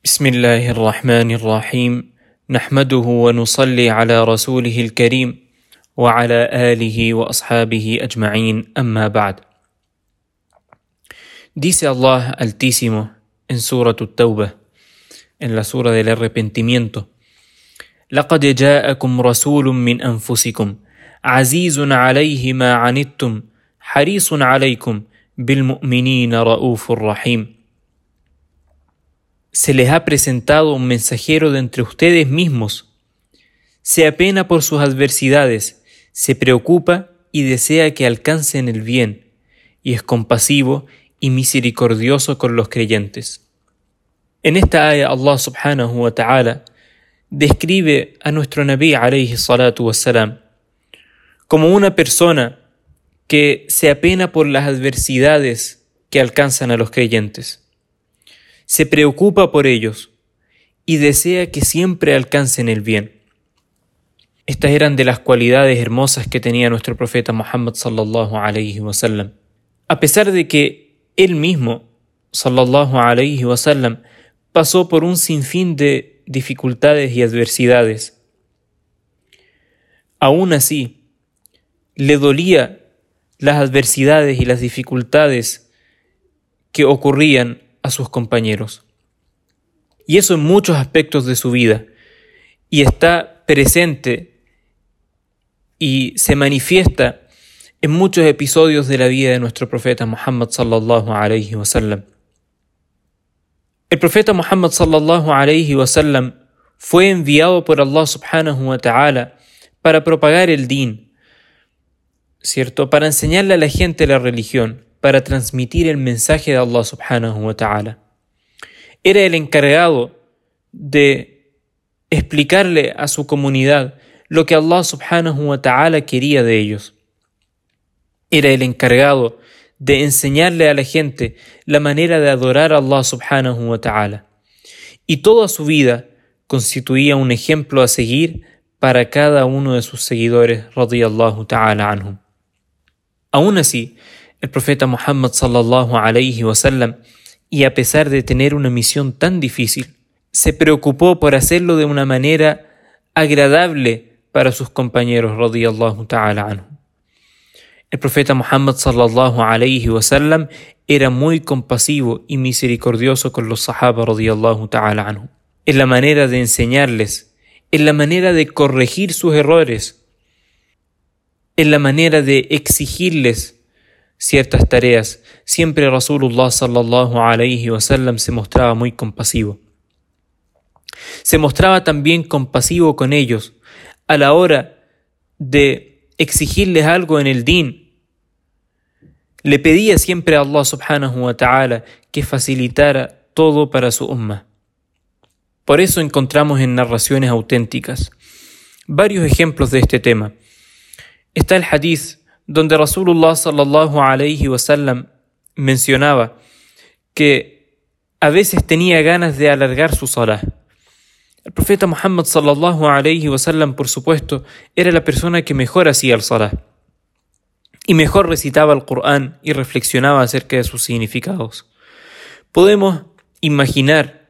بسم الله الرحمن الرحيم. نحمده ونصلي على رسوله الكريم وعلى آله وأصحابه أجمعين. أما بعد. Dice Allah Altísimo en Surah At-Tawbah, en la Sura del Arrepentimiento, لقد جاءكم رسول من أنفسكم عزيز عليه ما عنتم حريص عليكم بالمؤمنين رؤوف رحيم Se les ha presentado un mensajero de entre ustedes mismos. Se apena por sus adversidades, se preocupa y desea que alcancen el bien, y es compasivo y misericordioso con los creyentes. En esta ayah Allah subhanahu wa ta'ala describe a nuestro Nabi alayhi salatu wassalam como una persona que se apena por las adversidades que alcanzan a los creyentes. Se preocupa por ellos y desea que siempre alcancen el bien. Estas eran de las cualidades hermosas que tenía nuestro profeta Muhammad sallallahu alayhi wasallam. A pesar de que él mismo sallallahu alayhi wasallam pasó por un sinfín de dificultades y adversidades. Aún así, le dolía las adversidades y las dificultades que ocurrían sus compañeros. Y eso en muchos aspectos de su vida. Y está presente y se manifiesta en muchos episodios de la vida de nuestro profeta Muhammad sallallahu alayhi wasallam. El profeta Muhammad sallallahu alayhi wasallam fue enviado por Allah subhanahu wa ta'ala para propagar el din, ¿cierto? Para enseñarle a la gente la religión, para transmitir el mensaje de Allah subhanahu wa ta'ala. Era el encargado de explicarle a su comunidad lo que Allah subhanahu wa ta'ala quería de ellos. Era el encargado de enseñarle a la gente la manera de adorar a Allah subhanahu wa ta'ala. Y toda su vida constituía un ejemplo a seguir para cada uno de sus seguidores radiyallahu ta'ala anhum. Aún así, el profeta Muhammad sallallahu alayhi wasallam, y a pesar de tener una misión tan difícil, se preocupó por hacerlo de una manera agradable para sus compañeros radiyallahu ta'ala anhum. El profeta Muhammad sallallahu alayhi wasallam era muy compasivo y misericordioso con los sahaba radiyallahu ta'ala anhum. En la manera de enseñarles, en la manera de corregir sus errores, en la manera de exigirles ciertas tareas. Siempre Rasulullah sallallahu alayhi wasallam se mostraba muy compasivo. Se mostraba también compasivo con ellos a la hora de exigirles algo en el din. Le pedía siempre a Allah subhanahu wa ta'ala que facilitara todo para su umma. Por eso encontramos en narraciones auténticas varios ejemplos de este tema está el hadith donde Rasulullah sallallahu alayhi wasallam mencionaba que a veces tenía ganas de alargar su salah. El profeta Muhammad sallallahu alayhi wasallam, por supuesto, era la persona que mejor hacía el salah y mejor recitaba el Corán y reflexionaba acerca de sus significados. Podemos imaginar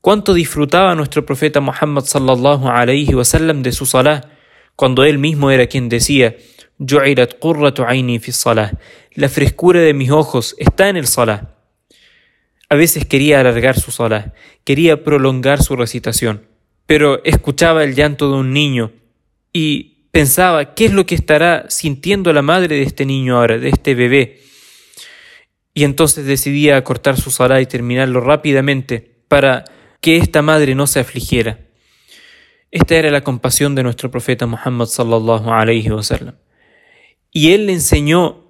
cuánto disfrutaba nuestro profeta Muhammad sallallahu alayhi wasallam de su salah cuando él mismo era quien decía, la frescura de mis ojos está en el salah. A veces quería alargar su salah, quería prolongar su recitación, pero escuchaba el llanto de un niño y pensaba, ¿qué es lo que estará sintiendo la madre de este niño ahora, de este bebé? Y entonces decidía cortar su salah y terminarlo rápidamente para que esta madre no se afligiera. Esta era la compasión de nuestro profeta Muhammad sallallahu alayhi wasallam. Y él le enseñó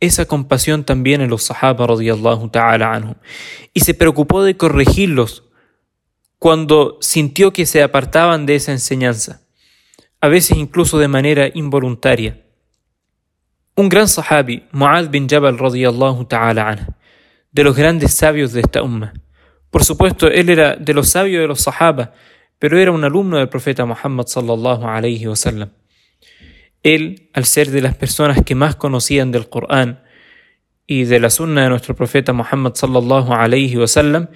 esa compasión también a los sahaba radiyallahu ta'ala anhum. Y se preocupó de corregirlos cuando sintió que se apartaban de esa enseñanza, a veces incluso de manera involuntaria. Un gran sahabi, Mu'adh bin Jabal radiyallahu ta'ala anhu, de los grandes sabios de esta umma. Por supuesto, él era de los sabios de los sahaba, pero era un alumno del profeta Muhammad sallallahu alayhi wasallam. Él, al ser de las personas que más conocían del Corán y de la sunna de nuestro profeta Muhammad sallallahu alayhi wasallam,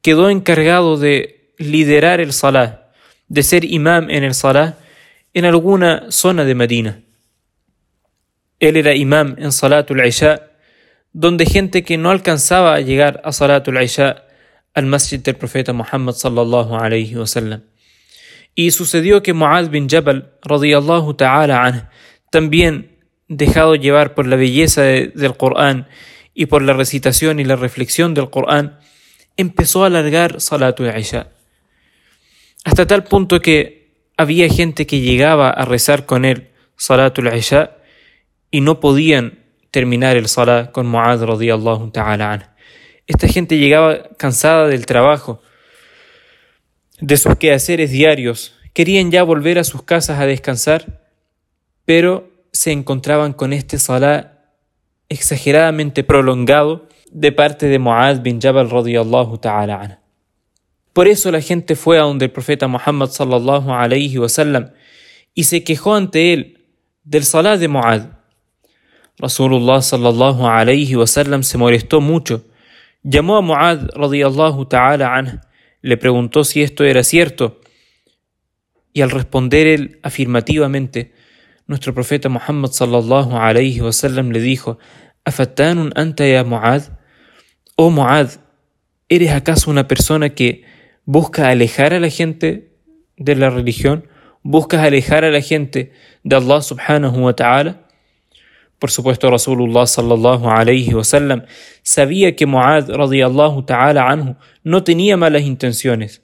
quedó encargado de liderar el salah, de ser imam en el salah en alguna zona de Medina. Él era imam en Salatul Isha, donde gente que no alcanzaba a llegar a Salatul Isha al masjid del profeta Muhammad sallallahu alayhi wasallam. Y sucedió que Mu'adh bin Jabal radiyallahu ta'ala también dejado llevar por la belleza del Corán y por la recitación y la reflexión del Corán, empezó a alargar Salatul Isha. Hasta tal punto que había gente que llegaba a rezar con él Salatul Isha y no podían terminar el Salah con Mu'adh radiyallahu ta'ala Esta gente llegaba cansada del trabajo, de sus quehaceres diarios, querían ya volver a sus casas a descansar, pero se encontraban con este Salah exageradamente prolongado de parte de Mu'adh bin Jabal radiyallahu ta'ala Por eso la gente fue a donde el profeta Muhammad sallallahu alayhi wasallam y se quejó ante él del Salah de Mu'adh. Rasulullah sallallahu alayhi wasallam se molestó mucho. Llamó a Mu'adh radiyallahu ta'ala le preguntó si esto era cierto. Y al responder él afirmativamente, nuestro profeta Muhammad sallallahu alayhi wasallam le dijo: ¿Afattanun anta ya Mu'adh? Oh Mu'adh, ¿eres acaso una persona que busca alejar a la gente de la religión? ¿Buscas alejar a la gente de Allah subhanahu wa ta'ala? Por supuesto, Rasulullah sallallahu alayhi wasallam sabía que Mu'adh radiyallahu ta'ala anhu no tenía malas intenciones,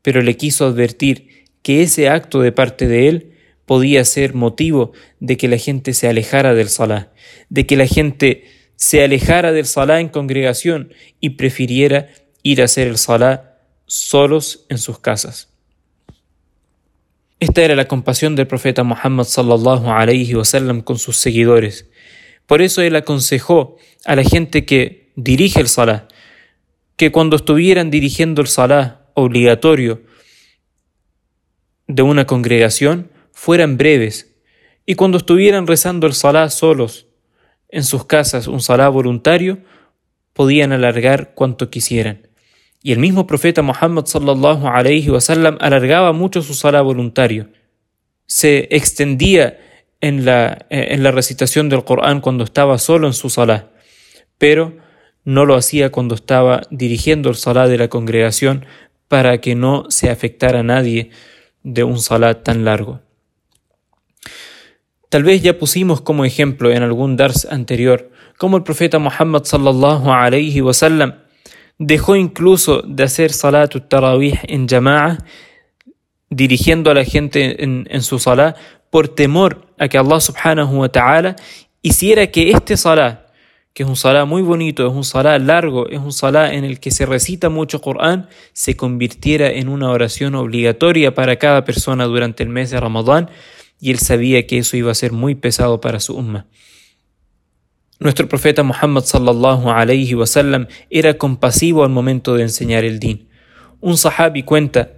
pero le quiso advertir que ese acto de parte de él podía ser motivo de que la gente se alejara del salah, de que la gente se alejara del salah en congregación y prefiriera ir a hacer el salah solos en sus casas. Esta era la compasión del profeta Muhammad sallallahu alayhi wasallam con sus seguidores. Por eso él aconsejó a la gente que dirige el salah que cuando estuvieran dirigiendo el salah obligatorio de una congregación fueran breves y cuando estuvieran rezando el salah solos en sus casas, un salah voluntario, podían alargar cuanto quisieran. Y el mismo profeta Muhammad sallallahu alayhi wasallam alargaba mucho su sala voluntario. Se extendía en la, en la recitación del Corán cuando estaba solo en su sala, pero no lo hacía cuando estaba dirigiendo el salá de la congregación para que no se afectara a nadie de un salá tan largo. Tal vez ya pusimos como ejemplo en algún dars anterior cómo el profeta Muhammad sallallahu alayhi wasallam dejó incluso de hacer salat tarawih en jama'a, dirigiendo a la gente en, su salah, por temor a que Allah subhanahu wa ta'ala hiciera que este salah, que es un salah muy bonito, es un salah largo, es un salah en el que se recita mucho Corán, se convirtiera en una oración obligatoria para cada persona durante el mes de Ramadán, y él sabía que eso iba a ser muy pesado para su umma. Nuestro profeta Muhammad sallallahu alayhi wasallam era compasivo al momento de enseñar el din. Un sahabi cuenta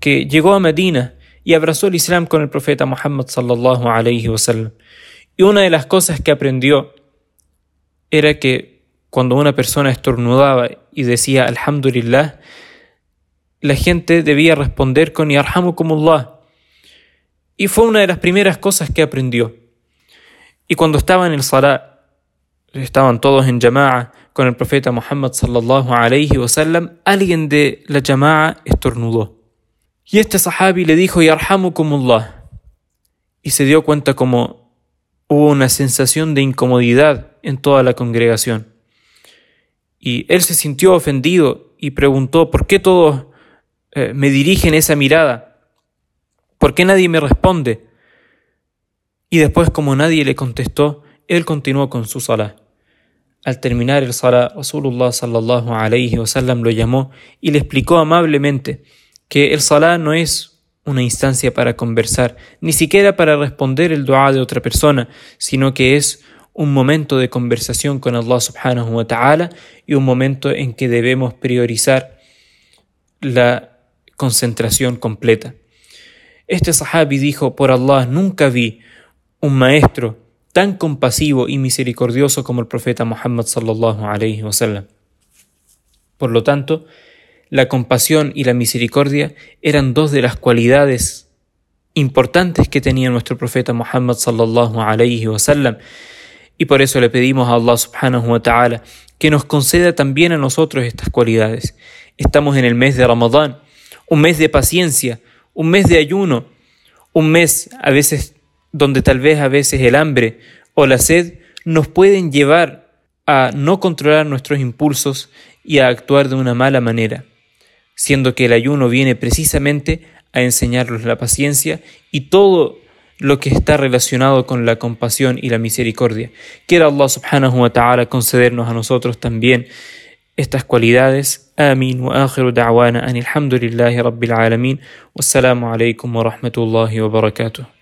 que llegó a Medina y abrazó el Islam con el profeta Muhammad sallallahu alayhi wasallam. Y una de las cosas que aprendió era que cuando una persona estornudaba y decía Alhamdulillah, la gente debía responder con Yarhamukumullah. Y fue una de las primeras cosas que aprendió. Y cuando estaba en el salat estaban todos en jama'a con el profeta Muhammad sallallahu alayhi wasallam, alguien de la jama'a estornudó. Y este sahabi le dijo, Yarhamukumullah. Y se dio cuenta como hubo una sensación de incomodidad en toda la congregación. Y él se sintió ofendido y preguntó, ¿por qué todos eh, me dirigen esa mirada? ¿Por qué nadie me responde? Y después, como nadie le contestó, él continuó con su salah. Al terminar el Salah, Rasulullah sallallahu alayhi wasallam lo llamó y le explicó amablemente que el Salah no es una instancia para conversar, ni siquiera para responder el dua de otra persona, sino que es un momento de conversación con Allah subhanahu wa ta'ala y un momento en que debemos priorizar la concentración completa. Este sahabi dijo, por Allah, nunca vi un maestro tan compasivo y misericordioso como el profeta Muhammad sallallahu alayhi. Por lo tanto, la compasión y la misericordia eran dos de las cualidades importantes que tenía nuestro profeta Muhammad sallallahu alayhi. Y por eso le pedimos a Allah subhanahu wa que nos conceda también a nosotros estas cualidades. Estamos en el mes de Ramadán, un mes de paciencia, un mes de ayuno, un mes a veces donde tal vez a veces el hambre o la sed nos pueden llevar a no controlar nuestros impulsos y a actuar de una mala manera, siendo que el ayuno viene precisamente a enseñarnos la paciencia y todo lo que está relacionado con la compasión y la misericordia. Quiera Allah subhanahu wa ta'ala concedernos a nosotros también estas cualidades. Amin wa akhiru da'wana an alhamdulillahi rabbil alamin. Wassalamu alaikum wa rahmatullahi wa barakatuh.